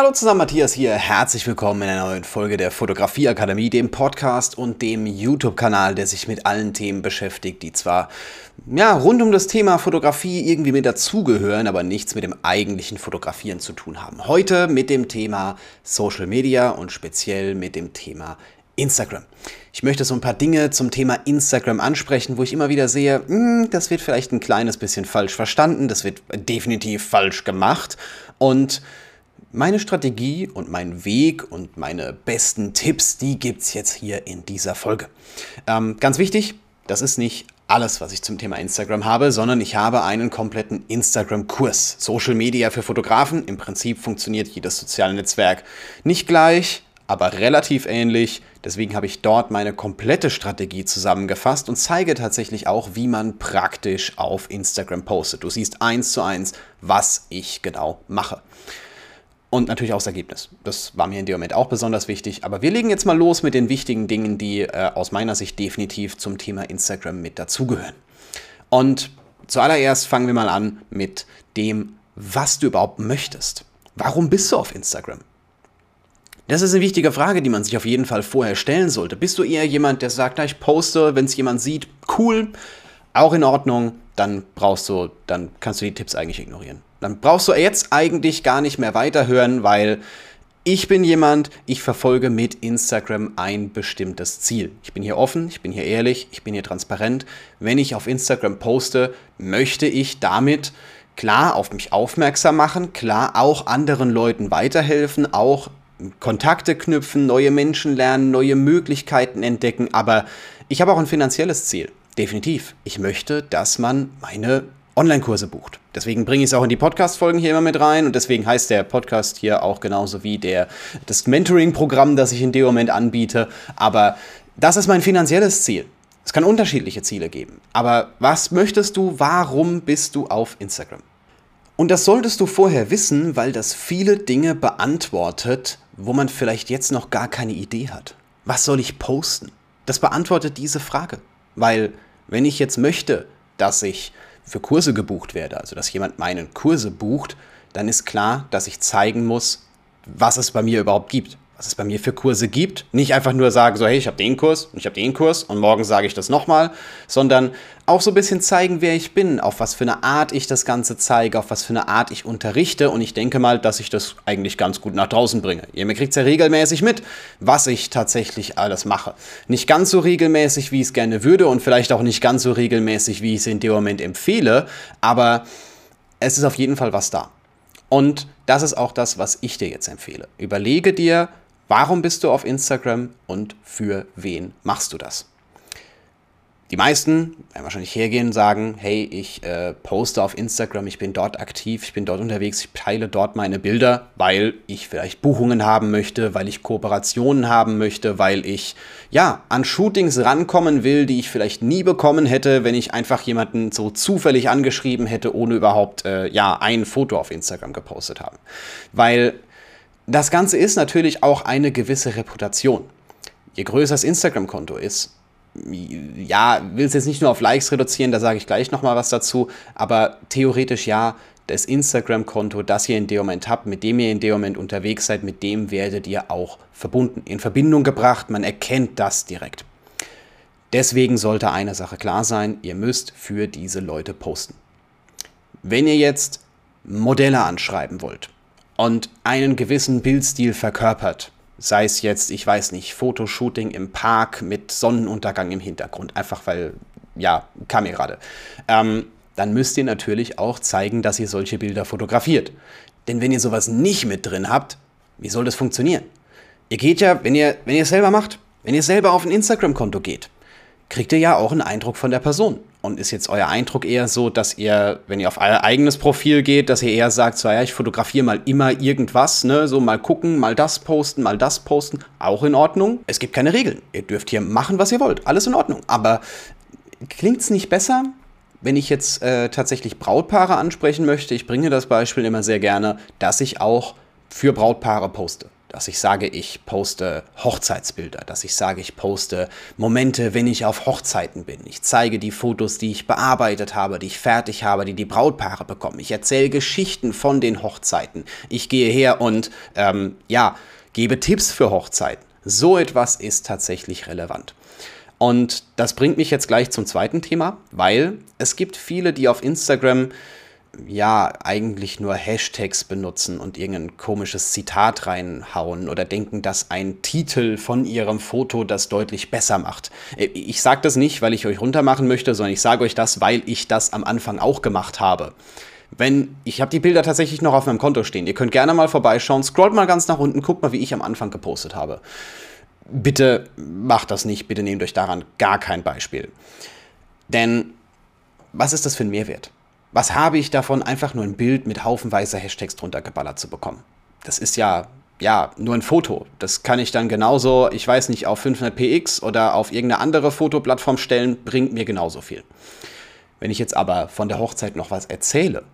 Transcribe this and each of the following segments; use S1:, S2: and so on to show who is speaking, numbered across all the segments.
S1: Hallo zusammen, Matthias hier. Herzlich willkommen in einer neuen Folge der Fotografieakademie, dem Podcast und dem YouTube-Kanal, der sich mit allen Themen beschäftigt, die zwar ja, rund um das Thema Fotografie irgendwie mit dazugehören, aber nichts mit dem eigentlichen Fotografieren zu tun haben. Heute mit dem Thema Social Media und speziell mit dem Thema Instagram. Ich möchte so ein paar Dinge zum Thema Instagram ansprechen, wo ich immer wieder sehe, hm, das wird vielleicht ein kleines bisschen falsch verstanden, das wird definitiv falsch gemacht und meine Strategie und mein Weg und meine besten Tipps, die gibt es jetzt hier in dieser Folge. Ähm, ganz wichtig, das ist nicht alles, was ich zum Thema Instagram habe, sondern ich habe einen kompletten Instagram-Kurs. Social Media für Fotografen. Im Prinzip funktioniert jedes soziale Netzwerk nicht gleich, aber relativ ähnlich. Deswegen habe ich dort meine komplette Strategie zusammengefasst und zeige tatsächlich auch, wie man praktisch auf Instagram postet. Du siehst eins zu eins, was ich genau mache und natürlich auch das Ergebnis. Das war mir in dem Moment auch besonders wichtig. Aber wir legen jetzt mal los mit den wichtigen Dingen, die äh, aus meiner Sicht definitiv zum Thema Instagram mit dazugehören. Und zuallererst fangen wir mal an mit dem, was du überhaupt möchtest. Warum bist du auf Instagram? Das ist eine wichtige Frage, die man sich auf jeden Fall vorher stellen sollte. Bist du eher jemand, der sagt, na, ich poste, wenn es jemand sieht, cool, auch in Ordnung, dann brauchst du, dann kannst du die Tipps eigentlich ignorieren. Dann brauchst du jetzt eigentlich gar nicht mehr weiterhören, weil ich bin jemand, ich verfolge mit Instagram ein bestimmtes Ziel. Ich bin hier offen, ich bin hier ehrlich, ich bin hier transparent. Wenn ich auf Instagram poste, möchte ich damit klar auf mich aufmerksam machen, klar auch anderen Leuten weiterhelfen, auch Kontakte knüpfen, neue Menschen lernen, neue Möglichkeiten entdecken, aber ich habe auch ein finanzielles Ziel. Definitiv. Ich möchte, dass man meine Online-Kurse bucht. Deswegen bringe ich es auch in die Podcast-Folgen hier immer mit rein und deswegen heißt der Podcast hier auch genauso wie der, das Mentoring-Programm, das ich in dem Moment anbiete. Aber das ist mein finanzielles Ziel. Es kann unterschiedliche Ziele geben. Aber was möchtest du? Warum bist du auf Instagram? Und das solltest du vorher wissen, weil das viele Dinge beantwortet, wo man vielleicht jetzt noch gar keine Idee hat. Was soll ich posten? Das beantwortet diese Frage. Weil wenn ich jetzt möchte, dass ich für Kurse gebucht werde, also dass jemand meinen Kurse bucht, dann ist klar, dass ich zeigen muss, was es bei mir überhaupt gibt. Was es bei mir für Kurse gibt. Nicht einfach nur sagen, so, hey, ich habe den Kurs und ich habe den Kurs und morgen sage ich das nochmal, sondern auch so ein bisschen zeigen, wer ich bin, auf was für eine Art ich das Ganze zeige, auf was für eine Art ich unterrichte. Und ich denke mal, dass ich das eigentlich ganz gut nach draußen bringe. Ihr kriegt es ja regelmäßig mit, was ich tatsächlich alles mache. Nicht ganz so regelmäßig, wie ich es gerne würde und vielleicht auch nicht ganz so regelmäßig, wie ich es in dem Moment empfehle, aber es ist auf jeden Fall was da. Und das ist auch das, was ich dir jetzt empfehle. Überlege dir, warum bist du auf Instagram und für wen machst du das? Die meisten werden wahrscheinlich hergehen und sagen, hey, ich äh, poste auf Instagram, ich bin dort aktiv, ich bin dort unterwegs, ich teile dort meine Bilder, weil ich vielleicht Buchungen haben möchte, weil ich Kooperationen haben möchte, weil ich ja an Shootings rankommen will, die ich vielleicht nie bekommen hätte, wenn ich einfach jemanden so zufällig angeschrieben hätte, ohne überhaupt äh, ja ein Foto auf Instagram gepostet haben. Weil das Ganze ist natürlich auch eine gewisse Reputation. Je größer das Instagram-Konto ist, ja, will es jetzt nicht nur auf Likes reduzieren, da sage ich gleich nochmal was dazu, aber theoretisch ja, das Instagram-Konto, das ihr in dem Moment habt, mit dem ihr in dem Moment unterwegs seid, mit dem werdet ihr auch verbunden, in Verbindung gebracht, man erkennt das direkt. Deswegen sollte eine Sache klar sein, ihr müsst für diese Leute posten. Wenn ihr jetzt Modelle anschreiben wollt und einen gewissen Bildstil verkörpert, Sei es jetzt, ich weiß nicht, Fotoshooting im Park mit Sonnenuntergang im Hintergrund, einfach weil, ja, kam mir gerade. Ähm, dann müsst ihr natürlich auch zeigen, dass ihr solche Bilder fotografiert. Denn wenn ihr sowas nicht mit drin habt, wie soll das funktionieren? Ihr geht ja, wenn ihr, wenn ihr es selber macht, wenn ihr selber auf ein Instagram-Konto geht, kriegt ihr ja auch einen Eindruck von der Person. Und ist jetzt euer Eindruck eher so, dass ihr, wenn ihr auf euer eigenes Profil geht, dass ihr eher sagt, so ja, ich fotografiere mal immer irgendwas, ne, so mal gucken, mal das posten, mal das posten, auch in Ordnung. Es gibt keine Regeln. Ihr dürft hier machen, was ihr wollt, alles in Ordnung. Aber klingt es nicht besser, wenn ich jetzt äh, tatsächlich Brautpaare ansprechen möchte? Ich bringe das Beispiel immer sehr gerne, dass ich auch für Brautpaare poste. Dass ich sage, ich poste Hochzeitsbilder, dass ich sage, ich poste Momente, wenn ich auf Hochzeiten bin. Ich zeige die Fotos, die ich bearbeitet habe, die ich fertig habe, die die Brautpaare bekommen. Ich erzähle Geschichten von den Hochzeiten. Ich gehe her und ähm, ja, gebe Tipps für Hochzeiten. So etwas ist tatsächlich relevant. Und das bringt mich jetzt gleich zum zweiten Thema, weil es gibt viele, die auf Instagram ja eigentlich nur Hashtags benutzen und irgendein komisches Zitat reinhauen oder denken, dass ein Titel von ihrem Foto das deutlich besser macht. Äh, ich sage das nicht, weil ich euch runtermachen möchte, sondern ich sage euch das, weil ich das am Anfang auch gemacht habe. Wenn ich habe die Bilder tatsächlich noch auf meinem Konto stehen. Ihr könnt gerne mal vorbeischauen, scrollt mal ganz nach unten, guckt mal, wie ich am Anfang gepostet habe. Bitte macht das nicht, bitte nehmt euch daran gar kein Beispiel. Denn was ist das für ein Mehrwert? Was habe ich davon, einfach nur ein Bild mit haufenweise Hashtags drunter geballert zu bekommen? Das ist ja, ja, nur ein Foto. Das kann ich dann genauso, ich weiß nicht, auf 500px oder auf irgendeine andere Fotoplattform stellen, bringt mir genauso viel. Wenn ich jetzt aber von der Hochzeit noch was erzähle,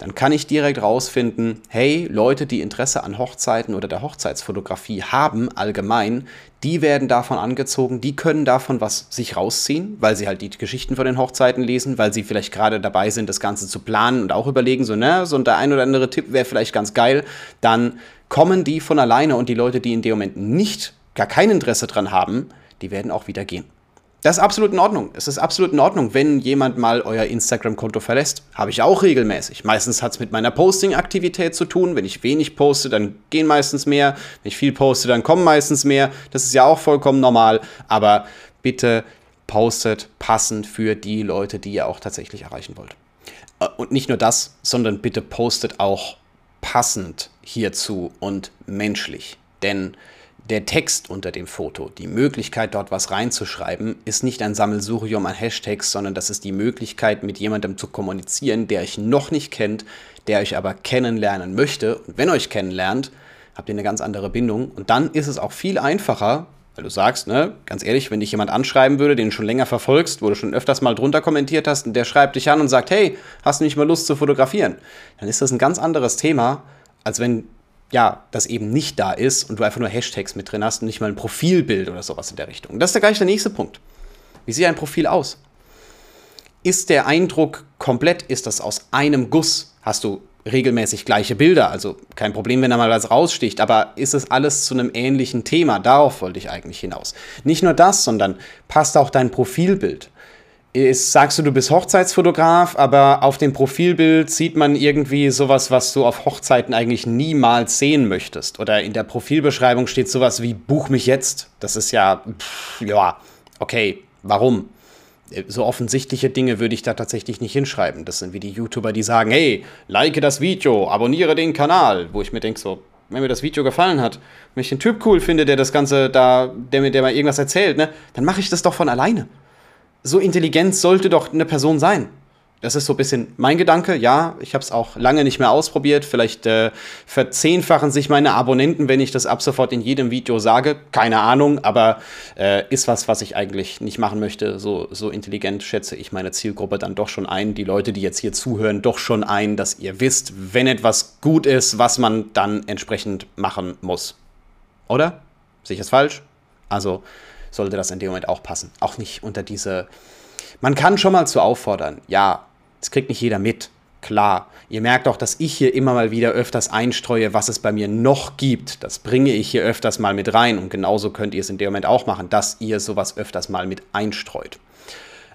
S1: dann kann ich direkt rausfinden, hey, Leute, die Interesse an Hochzeiten oder der Hochzeitsfotografie haben, allgemein, die werden davon angezogen, die können davon was sich rausziehen, weil sie halt die Geschichten von den Hochzeiten lesen, weil sie vielleicht gerade dabei sind, das Ganze zu planen und auch überlegen, so, ne, so der ein oder andere Tipp wäre vielleicht ganz geil, dann kommen die von alleine und die Leute, die in dem Moment nicht, gar kein Interesse dran haben, die werden auch wieder gehen. Das ist absolut in Ordnung. Es ist absolut in Ordnung, wenn jemand mal euer Instagram-Konto verlässt. Habe ich auch regelmäßig. Meistens hat es mit meiner Posting-Aktivität zu tun. Wenn ich wenig poste, dann gehen meistens mehr. Wenn ich viel poste, dann kommen meistens mehr. Das ist ja auch vollkommen normal. Aber bitte postet passend für die Leute, die ihr auch tatsächlich erreichen wollt. Äh, und nicht nur das, sondern bitte postet auch passend hierzu und menschlich. Denn der Text unter dem Foto, die Möglichkeit, dort was reinzuschreiben, ist nicht ein Sammelsurium an Hashtags, sondern das ist die Möglichkeit, mit jemandem zu kommunizieren, der euch noch nicht kennt, der euch aber kennenlernen möchte. Und wenn euch kennenlernt, habt ihr eine ganz andere Bindung. Und dann ist es auch viel einfacher, weil du sagst, ne, ganz ehrlich, wenn dich jemand anschreiben würde, den du schon länger verfolgst, wo du schon öfters mal drunter kommentiert hast, und der schreibt dich an und sagt, hey, hast du nicht mal Lust zu fotografieren? Dann ist das ein ganz anderes Thema, als wenn ja, das eben nicht da ist und du einfach nur Hashtags mit drin hast und nicht mal ein Profilbild oder sowas in der Richtung. Das ist ja gleich der nächste Punkt. Wie sieht ein Profil aus? Ist der Eindruck komplett, ist das aus einem Guss? Hast du regelmäßig gleiche Bilder? Also kein Problem, wenn da mal was raussticht, aber ist es alles zu einem ähnlichen Thema? Darauf wollte ich eigentlich hinaus. Nicht nur das, sondern passt auch dein Profilbild ist, sagst du, du bist Hochzeitsfotograf, aber auf dem Profilbild sieht man irgendwie sowas, was du auf Hochzeiten eigentlich niemals sehen möchtest. Oder in der Profilbeschreibung steht sowas wie Buch mich jetzt. Das ist ja, pff, ja, okay, warum? So offensichtliche Dinge würde ich da tatsächlich nicht hinschreiben. Das sind wie die YouTuber, die sagen, hey, like das Video, abonniere den Kanal. Wo ich mir denke, so, wenn mir das Video gefallen hat, wenn ich den Typ cool finde, der das Ganze da, der mir der mal irgendwas erzählt, ne, dann mache ich das doch von alleine so intelligent sollte doch eine Person sein. Das ist so ein bisschen mein Gedanke. Ja, ich habe es auch lange nicht mehr ausprobiert. Vielleicht äh, verzehnfachen sich meine Abonnenten, wenn ich das ab sofort in jedem Video sage. Keine Ahnung, aber äh, ist was, was ich eigentlich nicht machen möchte. So, so intelligent schätze ich meine Zielgruppe dann doch schon ein. Die Leute, die jetzt hier zuhören, doch schon ein, dass ihr wisst, wenn etwas gut ist, was man dann entsprechend machen muss. Oder? Sehe ich das falsch? Also sollte das in dem Moment auch passen. Auch nicht unter diese. Man kann schon mal zu auffordern, ja, das kriegt nicht jeder mit. Klar, ihr merkt auch, dass ich hier immer mal wieder öfters einstreue, was es bei mir noch gibt. Das bringe ich hier öfters mal mit rein und genauso könnt ihr es in dem Moment auch machen, dass ihr sowas öfters mal mit einstreut.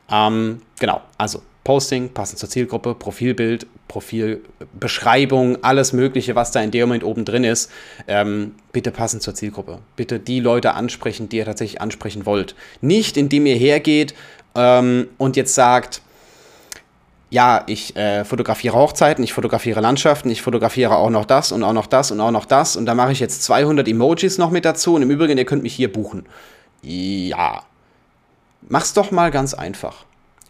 S1: Ähm, genau, also Posting, passend zur Zielgruppe, Profilbild, Profilbeschreibung, alles Mögliche, was da in dem Moment oben drin ist, ähm, bitte passend zur Zielgruppe. Bitte die Leute ansprechen, die ihr tatsächlich ansprechen wollt. Nicht, indem ihr hergeht ähm, und jetzt sagt, ja, ich äh, fotografiere Hochzeiten, ich fotografiere Landschaften, ich fotografiere auch noch das und auch noch das und auch noch das und da mache ich jetzt 200 Emojis noch mit dazu und im Übrigen, ihr könnt mich hier buchen. Ja, mach's doch mal ganz einfach.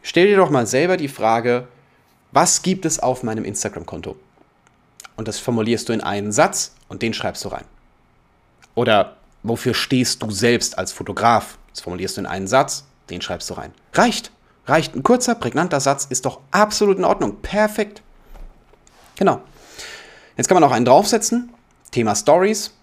S1: Stell dir doch mal selber die Frage, was gibt es auf meinem Instagram-Konto? Und das formulierst du in einen Satz und den schreibst du rein. Oder wofür stehst du selbst als Fotograf? Das formulierst du in einen Satz, den schreibst du rein. Reicht. Reicht. Ein kurzer, prägnanter Satz ist doch absolut in Ordnung. Perfekt. Genau. Jetzt kann man auch einen draufsetzen. Thema Stories.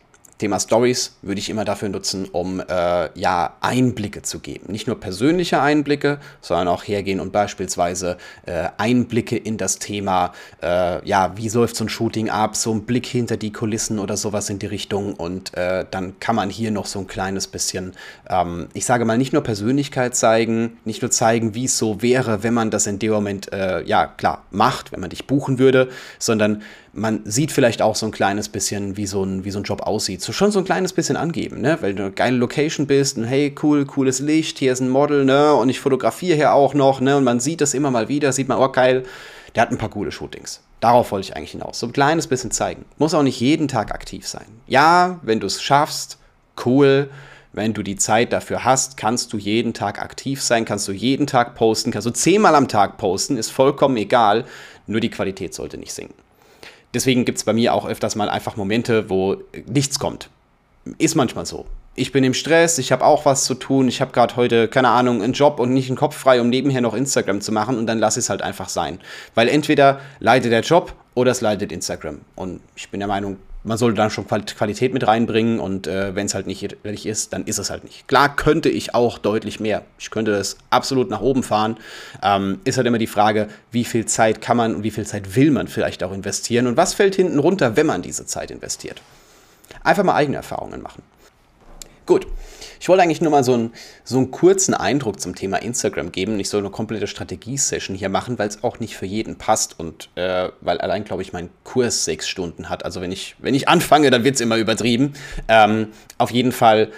S1: Thema Stories würde ich immer dafür nutzen, um äh, ja Einblicke zu geben. Nicht nur persönliche Einblicke, sondern auch hergehen und beispielsweise äh, Einblicke in das Thema, äh, ja, wie läuft so ein Shooting ab, so ein Blick hinter die Kulissen oder sowas in die Richtung. Und äh, dann kann man hier noch so ein kleines bisschen, ähm, ich sage mal, nicht nur Persönlichkeit zeigen, nicht nur zeigen, wie es so wäre, wenn man das in dem Moment, äh, ja, klar, macht, wenn man dich buchen würde, sondern man sieht vielleicht auch so ein kleines bisschen, wie so ein, wie so ein Job aussieht. So schon so ein kleines bisschen angeben, ne? Weil du eine geile Location bist und hey, cool, cooles Licht, hier ist ein Model, ne? Und ich fotografiere hier auch noch, ne? Und man sieht das immer mal wieder, sieht man, oh geil, der hat ein paar coole Shootings. Darauf wollte ich eigentlich hinaus. So ein kleines bisschen zeigen. Muss auch nicht jeden Tag aktiv sein. Ja, wenn du es schaffst, cool. Wenn du die Zeit dafür hast, kannst du jeden Tag aktiv sein, kannst du jeden Tag posten, kannst du zehnmal am Tag posten, ist vollkommen egal. Nur die Qualität sollte nicht sinken deswegen gibt es bei mir auch öfters mal einfach Momente, wo nichts kommt. Ist manchmal so. Ich bin im Stress, ich habe auch was zu tun, ich habe gerade heute, keine Ahnung, einen Job und nicht einen Kopf frei, um nebenher noch Instagram zu machen und dann lasse ich es halt einfach sein. Weil entweder leidet der Job oder es leidet Instagram. Und ich bin der Meinung, man sollte dann schon Qualität mit reinbringen und äh, wenn es halt nicht ehrlich ist, dann ist es halt nicht. Klar könnte ich auch deutlich mehr. Ich könnte das absolut nach oben fahren. Ähm, ist halt immer die Frage, wie viel Zeit kann man und wie viel Zeit will man vielleicht auch investieren und was fällt hinten runter, wenn man diese Zeit investiert. Einfach mal eigene Erfahrungen machen. Gut, ich wollte eigentlich nur mal so einen, so einen kurzen Eindruck zum Thema Instagram geben. Ich soll eine komplette Strategie-Session hier machen, weil es auch nicht für jeden passt und äh, weil allein, glaube ich, mein Kurs sechs Stunden hat. Also wenn ich, wenn ich anfange, dann wird es immer übertrieben. Ähm, auf jeden Fall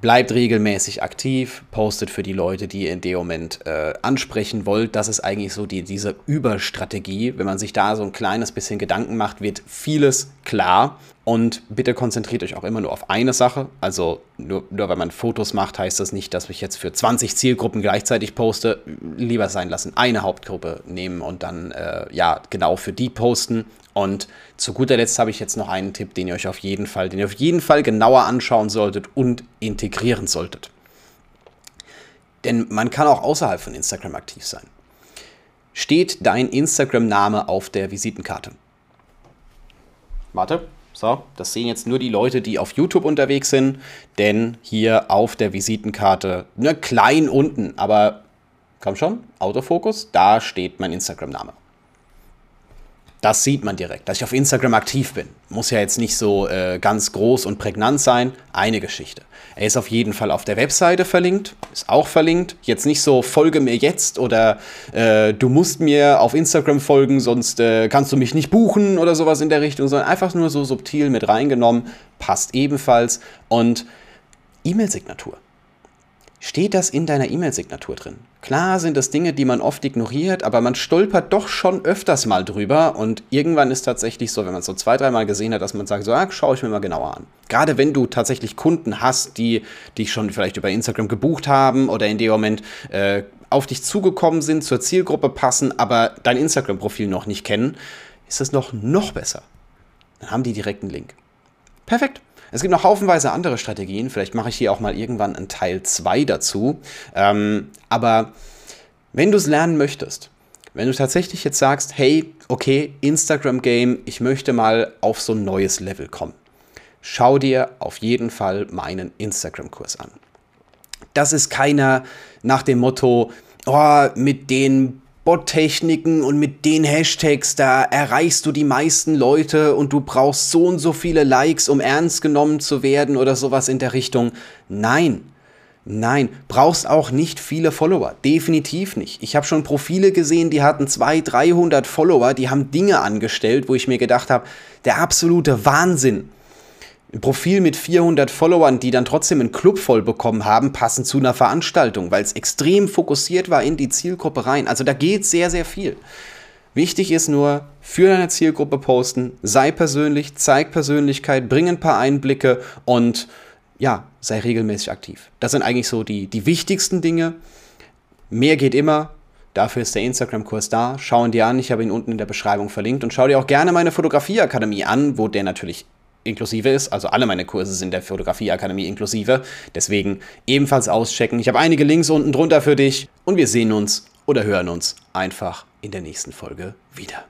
S1: bleibt regelmäßig aktiv, postet für die Leute, die ihr in dem Moment äh, ansprechen wollt. Das ist eigentlich so die, diese Überstrategie. Wenn man sich da so ein kleines bisschen Gedanken macht, wird vieles klar. Und bitte konzentriert euch auch immer nur auf eine Sache. Also nur, nur weil man Fotos macht, heißt das nicht, dass ich jetzt für 20 Zielgruppen gleichzeitig poste. Lieber sein lassen, eine Hauptgruppe nehmen und dann äh, ja genau für die posten. Und zu guter Letzt habe ich jetzt noch einen Tipp, den ihr euch auf jeden Fall, den ihr auf jeden Fall genauer anschauen solltet und integrieren solltet. Denn man kann auch außerhalb von Instagram aktiv sein. Steht dein Instagram-Name auf der Visitenkarte? Warte. So, das sehen jetzt nur die Leute, die auf YouTube unterwegs sind, denn hier auf der Visitenkarte, ne, klein unten, aber komm schon, Autofokus, da steht mein Instagram-Name. Das sieht man direkt, dass ich auf Instagram aktiv bin. Muss ja jetzt nicht so äh, ganz groß und prägnant sein. Eine Geschichte. Er ist auf jeden Fall auf der Webseite verlinkt, ist auch verlinkt. Jetzt nicht so, folge mir jetzt oder äh, du musst mir auf Instagram folgen, sonst äh, kannst du mich nicht buchen oder sowas in der Richtung, sondern einfach nur so subtil mit reingenommen. Passt ebenfalls. Und E-Mail-Signatur. Steht das in deiner E-Mail-Signatur drin? Klar sind das Dinge, die man oft ignoriert, aber man stolpert doch schon öfters mal drüber und irgendwann ist tatsächlich so, wenn man es so zwei, dreimal gesehen hat, dass man sagt, so, ah, schaue ich mir mal genauer an. Gerade wenn du tatsächlich Kunden hast, die dich schon vielleicht über Instagram gebucht haben oder in dem Moment äh, auf dich zugekommen sind, zur Zielgruppe passen, aber dein Instagram-Profil noch nicht kennen, ist das noch, noch besser. Dann haben die direkt einen Link. Perfekt. Es gibt noch haufenweise andere Strategien. Vielleicht mache ich hier auch mal irgendwann einen Teil 2 dazu. Ähm, aber wenn du es lernen möchtest, wenn du tatsächlich jetzt sagst, hey, okay, Instagram Game, ich möchte mal auf so ein neues Level kommen, schau dir auf jeden Fall meinen Instagram-Kurs an. Das ist keiner nach dem Motto, oh, mit den Bot-Techniken und mit den Hashtags, da erreichst du die meisten Leute und du brauchst so und so viele Likes, um ernst genommen zu werden oder sowas in der Richtung. Nein. Nein, brauchst auch nicht viele Follower. Definitiv nicht. Ich habe schon Profile gesehen, die hatten 200, 300 Follower, die haben Dinge angestellt, wo ich mir gedacht habe, der absolute Wahnsinn. Ein Profil mit 400 Followern, die dann trotzdem einen Club voll bekommen haben, passend zu einer Veranstaltung, weil es extrem fokussiert war in die Zielgruppe rein. Also da geht sehr, sehr viel. Wichtig ist nur, für deine Zielgruppe posten, sei persönlich, zeig Persönlichkeit, bring ein paar Einblicke und ja, sei regelmäßig aktiv. Das sind eigentlich so die, die wichtigsten Dinge. Mehr geht immer. Dafür ist der Instagram-Kurs da. Schau ihn dir an. Ich habe ihn unten in der Beschreibung verlinkt. Und schau dir auch gerne meine Fotografieakademie an, wo der natürlich inklusive ist. Also alle meine Kurse sind der Fotografieakademie inklusive. Deswegen ebenfalls auschecken. Ich habe einige Links unten drunter für dich und wir sehen uns oder hören uns einfach in der nächsten Folge wieder.